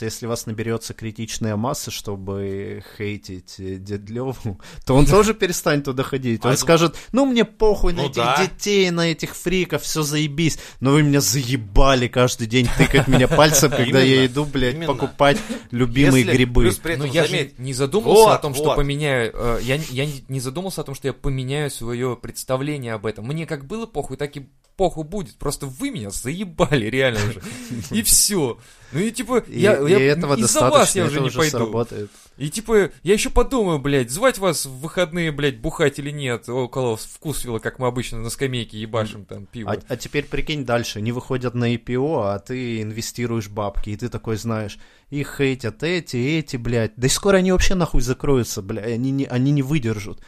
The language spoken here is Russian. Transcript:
если у вас наберется критичная масса, чтобы хейтить э, Дедлеву, то он тоже перестанет туда ходить. Он а скажет, ну мне похуй на ну этих детей, на этих фриков, все заебись. Но вы меня заебали каждый день тыкать меня пальцем, когда я иду, блядь, покупать любимые грибы. Ну я же не задумался о том, что поменяю... Э, я не задумался о том, что я поменяю свое представление об этом. Мне как было похуй, так и похуй будет. Просто вы меня заебали, реально уже. И все. Ну и типа, и, я, и я этого из-за вас я уже не пойду. Сработает. И типа, я еще подумаю, блядь, звать вас в выходные, блядь, бухать или нет, около вкусвилла, как мы обычно на скамейке ебашим там пиво. А, а теперь прикинь дальше, не выходят на IPO, а ты инвестируешь бабки, и ты такой знаешь, их хейтят эти, эти, блядь, да и скоро они вообще нахуй закроются, блядь, они не, они не выдержат.